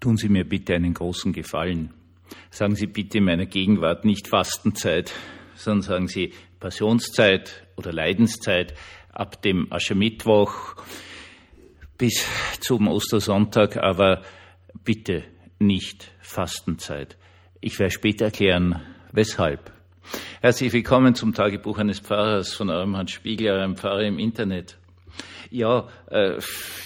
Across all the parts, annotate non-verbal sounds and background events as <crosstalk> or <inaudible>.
Tun Sie mir bitte einen großen Gefallen. Sagen Sie bitte in meiner Gegenwart nicht Fastenzeit, sondern sagen Sie Passionszeit oder Leidenszeit ab dem Aschermittwoch bis zum Ostersonntag, aber bitte nicht Fastenzeit. Ich werde später erklären, weshalb. Herzlich willkommen zum Tagebuch eines Pfarrers von eurem Hans Spiegler, einem Pfarrer im Internet. Ja, äh,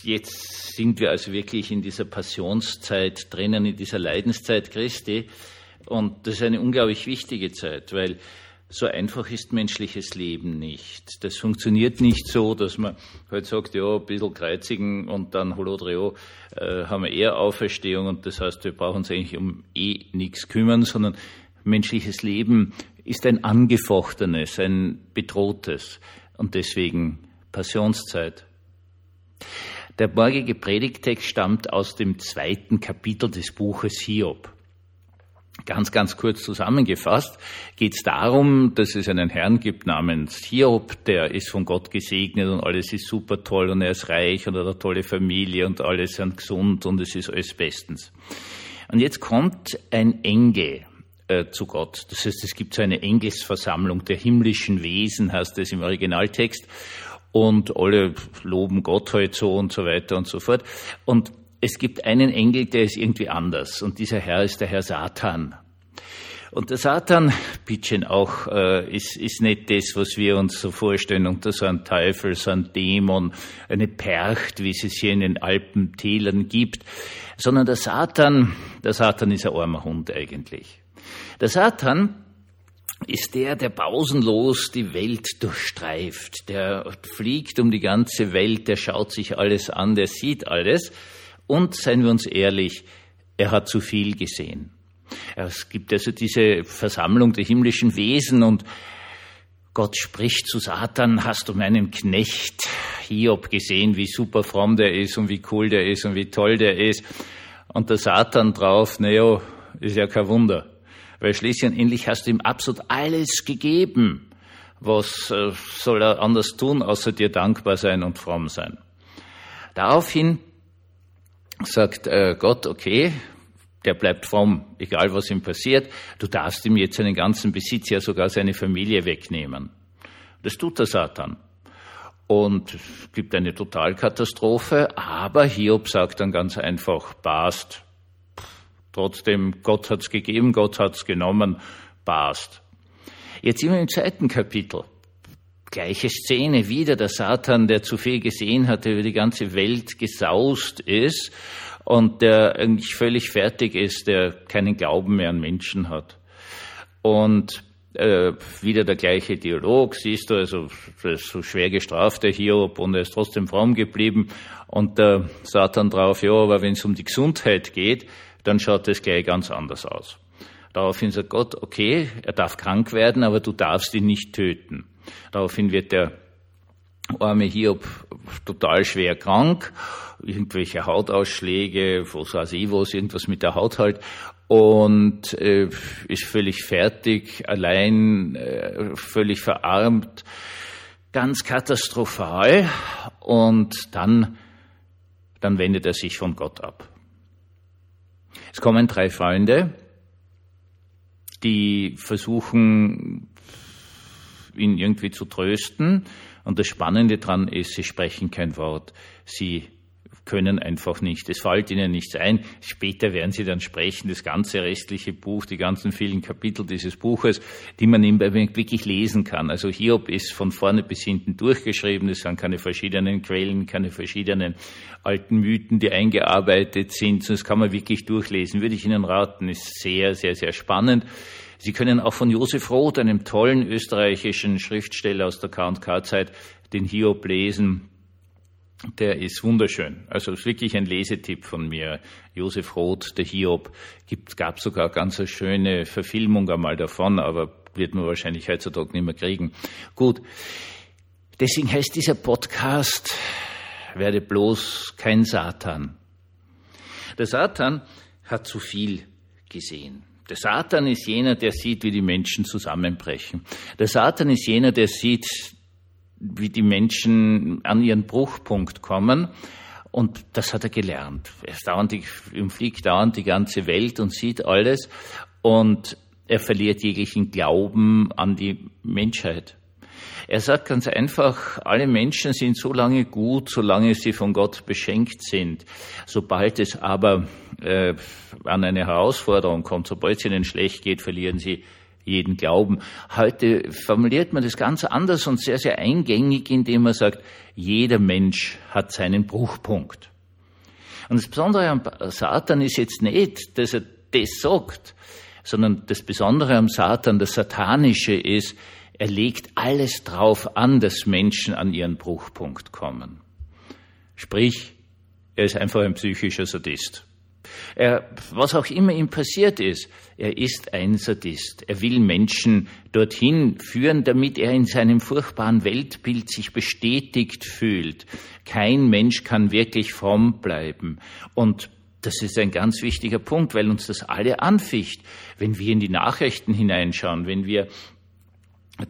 jetzt sind wir also wirklich in dieser Passionszeit drinnen, in dieser Leidenszeit Christi. Und das ist eine unglaublich wichtige Zeit, weil so einfach ist menschliches Leben nicht. Das funktioniert nicht so, dass man halt sagt, ja, ein bisschen kreuzigen und dann Holodreo äh, haben wir eher Auferstehung und das heißt, wir brauchen uns eigentlich um eh nichts kümmern, sondern menschliches Leben ist ein angefochtenes, ein bedrohtes und deswegen Passionszeit. Der morgige Predigtext stammt aus dem zweiten Kapitel des Buches Hiob. Ganz, ganz kurz zusammengefasst geht es darum, dass es einen Herrn gibt namens Hiob, der ist von Gott gesegnet und alles ist super toll und er ist reich und hat eine tolle Familie und alle sind gesund und es ist alles bestens. Und jetzt kommt ein Engel äh, zu Gott. Das heißt, es gibt so eine Engelsversammlung der himmlischen Wesen, heißt es im Originaltext und alle loben Gott halt so und so weiter und so fort. Und es gibt einen Engel, der ist irgendwie anders und dieser Herr ist der Herr Satan. Und der Satan, bitteschön auch, äh, ist, ist nicht das, was wir uns so vorstellen, unter so ein Teufel, so ein Dämon, eine Percht, wie es es hier in den Alpentälern gibt, sondern der Satan, der Satan ist ein armer Hund eigentlich. Der Satan ist der, der pausenlos die Welt durchstreift. Der fliegt um die ganze Welt, der schaut sich alles an, der sieht alles. Und seien wir uns ehrlich, er hat zu viel gesehen. Es gibt also diese Versammlung der himmlischen Wesen und Gott spricht zu Satan, hast du meinen Knecht Hiob gesehen, wie super fromm der ist und wie cool der ist und wie toll der ist. Und der Satan drauf, naja, ist ja kein Wunder weil schließlich und endlich hast du ihm absolut alles gegeben. Was äh, soll er anders tun, außer dir dankbar sein und fromm sein? Daraufhin sagt äh, Gott, okay, der bleibt fromm, egal was ihm passiert. Du darfst ihm jetzt seinen ganzen Besitz, ja sogar seine Familie wegnehmen. Das tut der Satan. Und es gibt eine Totalkatastrophe, aber Hiob sagt dann ganz einfach, passt, Trotzdem, Gott hat's gegeben, Gott hat's genommen, passt. Jetzt sind wir im zweiten Kapitel. Gleiche Szene, wieder der Satan, der zu viel gesehen hat, der über die ganze Welt gesaust ist und der eigentlich völlig fertig ist, der keinen Glauben mehr an Menschen hat. Und äh, wieder der gleiche Dialog, siehst du, also so schwer gestraft der Hiob und er ist trotzdem fromm geblieben und der Satan drauf, ja, aber wenn es um die Gesundheit geht, dann schaut es gleich ganz anders aus. Daraufhin sagt Gott, okay, er darf krank werden, aber du darfst ihn nicht töten. Daraufhin wird der arme Hiob total schwer krank, irgendwelche Hautausschläge, was weiß ich was, irgendwas mit der Haut halt, und äh, ist völlig fertig, allein, äh, völlig verarmt, ganz katastrophal, und dann, dann wendet er sich von Gott ab. Es kommen drei Freunde, die versuchen, ihn irgendwie zu trösten. Und das Spannende dran ist, sie sprechen kein Wort. Sie können einfach nicht. Es fällt ihnen nichts ein. Später werden sie dann sprechen, das ganze restliche Buch, die ganzen vielen Kapitel dieses Buches, die man wirklich lesen kann. Also Hiob ist von vorne bis hinten durchgeschrieben. Es sind keine verschiedenen Quellen, keine verschiedenen alten Mythen, die eingearbeitet sind. Das kann man wirklich durchlesen. Würde ich Ihnen raten, ist sehr, sehr, sehr spannend. Sie können auch von Josef Roth, einem tollen österreichischen Schriftsteller aus der K&K-Zeit, den Hiob lesen der ist wunderschön. Also ist wirklich ein Lesetipp von mir. Josef Roth, der Hiob, gibt, gab sogar ganz eine schöne Verfilmung einmal davon, aber wird man wahrscheinlich heutzutage nicht mehr kriegen. Gut. Deswegen heißt dieser Podcast, werde bloß kein Satan. Der Satan hat zu viel gesehen. Der Satan ist jener, der sieht, wie die Menschen zusammenbrechen. Der Satan ist jener, der sieht, wie die Menschen an ihren Bruchpunkt kommen Und das hat er gelernt. Er dauernd, umfliegt dauernd die ganze Welt und sieht alles. Und er verliert jeglichen Glauben an die Menschheit. Er sagt ganz einfach, alle Menschen sind so lange gut, solange sie von Gott beschenkt sind. Sobald es aber äh, an eine Herausforderung kommt, sobald es ihnen schlecht geht, verlieren sie jeden Glauben. Heute formuliert man das ganz anders und sehr, sehr eingängig, indem man sagt, jeder Mensch hat seinen Bruchpunkt. Und das Besondere am Satan ist jetzt nicht, dass er das sagt, sondern das Besondere am Satan, das Satanische ist, er legt alles drauf an, dass Menschen an ihren Bruchpunkt kommen. Sprich, er ist einfach ein psychischer Sadist. Er, was auch immer ihm passiert ist, er ist ein Sadist. Er will Menschen dorthin führen, damit er in seinem furchtbaren Weltbild sich bestätigt fühlt. Kein Mensch kann wirklich fromm bleiben. Und das ist ein ganz wichtiger Punkt, weil uns das alle anficht. Wenn wir in die Nachrichten hineinschauen, wenn wir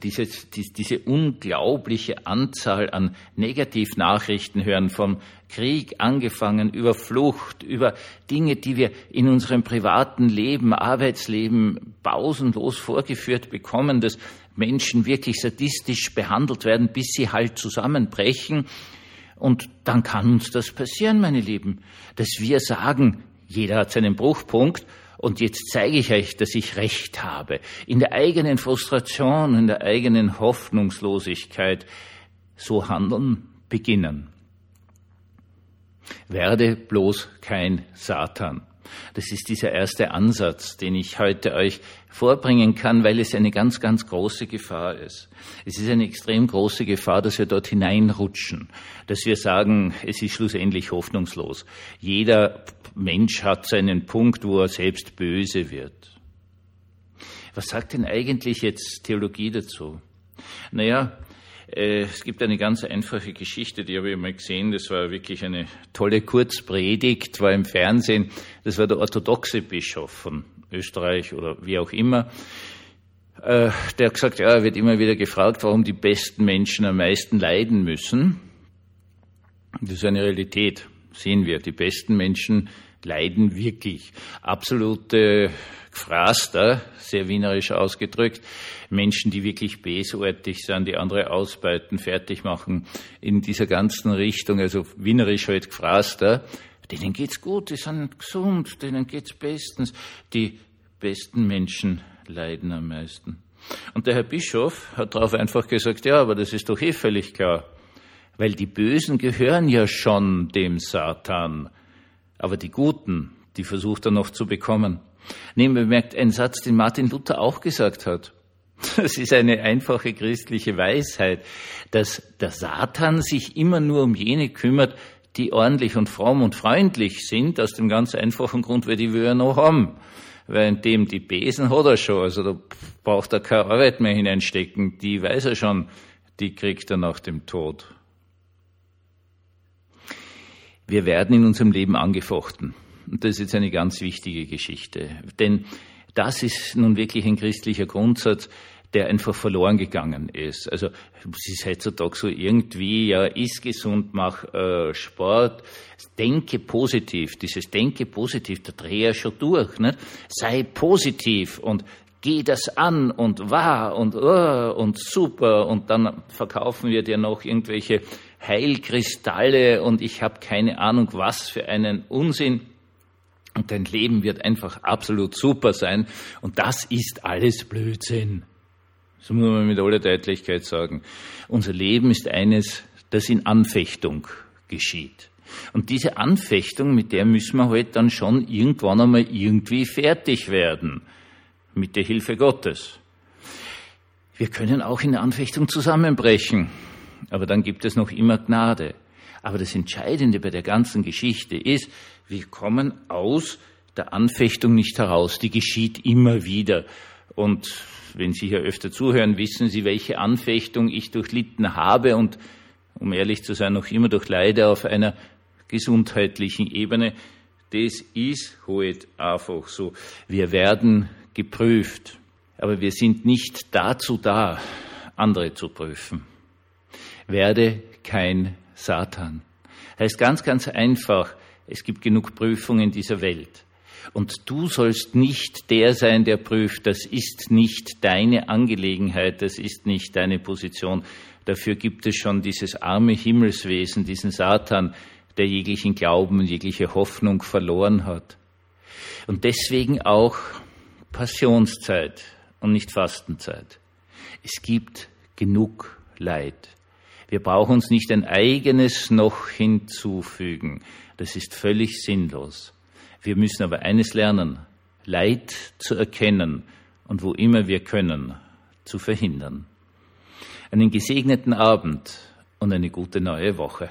diese, diese unglaubliche Anzahl an Negativnachrichten hören, vom Krieg angefangen, über Flucht, über Dinge, die wir in unserem privaten Leben, Arbeitsleben pausenlos vorgeführt bekommen, dass Menschen wirklich sadistisch behandelt werden, bis sie halt zusammenbrechen. Und dann kann uns das passieren, meine Lieben, dass wir sagen, jeder hat seinen Bruchpunkt und jetzt zeige ich euch, dass ich Recht habe. In der eigenen Frustration, in der eigenen Hoffnungslosigkeit so handeln beginnen. Werde bloß kein Satan. Das ist dieser erste Ansatz, den ich heute euch vorbringen kann, weil es eine ganz, ganz große Gefahr ist. Es ist eine extrem große Gefahr, dass wir dort hineinrutschen, dass wir sagen, es ist schlussendlich hoffnungslos. Jeder Mensch hat seinen Punkt, wo er selbst böse wird. Was sagt denn eigentlich jetzt Theologie dazu? Naja, es gibt eine ganz einfache Geschichte, die habe ich mal gesehen. Das war wirklich eine tolle Kurzpredigt, war im Fernsehen. Das war der orthodoxe Bischof von Österreich oder wie auch immer. Äh, der hat gesagt, ja, er wird immer wieder gefragt, warum die besten Menschen am meisten leiden müssen. Das ist eine Realität, sehen wir. Die besten Menschen leiden wirklich. Absolute Gefraster, sehr wienerisch ausgedrückt, Menschen, die wirklich besartig sind, die andere ausbeuten, fertig machen, in dieser ganzen Richtung, also wienerisch halt Gefraster, denen geht's gut, die sind gesund, denen geht's bestens. Die besten Menschen leiden am meisten. Und der Herr Bischof hat darauf einfach gesagt, ja, aber das ist doch eh völlig klar. Weil die Bösen gehören ja schon dem Satan. Aber die Guten, die versucht er noch zu bekommen. Nehmen wir merkt ein Satz, den Martin Luther auch gesagt hat. <laughs> Das ist eine einfache christliche Weisheit, dass der Satan sich immer nur um jene kümmert, die ordentlich und fromm und freundlich sind, aus dem ganz einfachen Grund, weil die wir ja noch haben. Währenddem die Besen hat er schon, also da braucht er keine Arbeit mehr hineinstecken, die weiß er schon, die kriegt er nach dem Tod. Wir werden in unserem Leben angefochten. Und das ist jetzt eine ganz wichtige Geschichte. Denn das ist nun wirklich ein christlicher Grundsatz, der einfach verloren gegangen ist. Also es ist heutzutage so irgendwie, ja, ist gesund, mach äh, Sport, denke positiv. Dieses Denke positiv, da drehe ich schon durch. Nicht? Sei positiv und geh das an und wahr und oh, und super und dann verkaufen wir dir noch irgendwelche Heilkristalle und ich habe keine Ahnung was für einen Unsinn. Und dein Leben wird einfach absolut super sein. Und das ist alles Blödsinn. Das muss man mit aller Deutlichkeit sagen. Unser Leben ist eines, das in Anfechtung geschieht. Und diese Anfechtung, mit der müssen wir halt dann schon irgendwann einmal irgendwie fertig werden. Mit der Hilfe Gottes. Wir können auch in der Anfechtung zusammenbrechen. Aber dann gibt es noch immer Gnade. Aber das Entscheidende bei der ganzen Geschichte ist, wir kommen aus der Anfechtung nicht heraus. Die geschieht immer wieder. Und wenn Sie hier öfter zuhören, wissen Sie, welche Anfechtung ich durchlitten habe und, um ehrlich zu sein, noch immer durchleide auf einer gesundheitlichen Ebene. Das ist halt einfach so. Wir werden geprüft, aber wir sind nicht dazu da, andere zu prüfen. Werde kein Satan. Heißt ganz, ganz einfach, es gibt genug Prüfungen in dieser Welt. Und du sollst nicht der sein, der prüft. Das ist nicht deine Angelegenheit, das ist nicht deine Position. Dafür gibt es schon dieses arme Himmelswesen, diesen Satan, der jeglichen Glauben und jegliche Hoffnung verloren hat. Und deswegen auch Passionszeit und nicht Fastenzeit. Es gibt genug Leid. Wir brauchen uns nicht ein eigenes noch hinzufügen. Das ist völlig sinnlos. Wir müssen aber eines lernen, Leid zu erkennen und wo immer wir können, zu verhindern. Einen gesegneten Abend und eine gute neue Woche.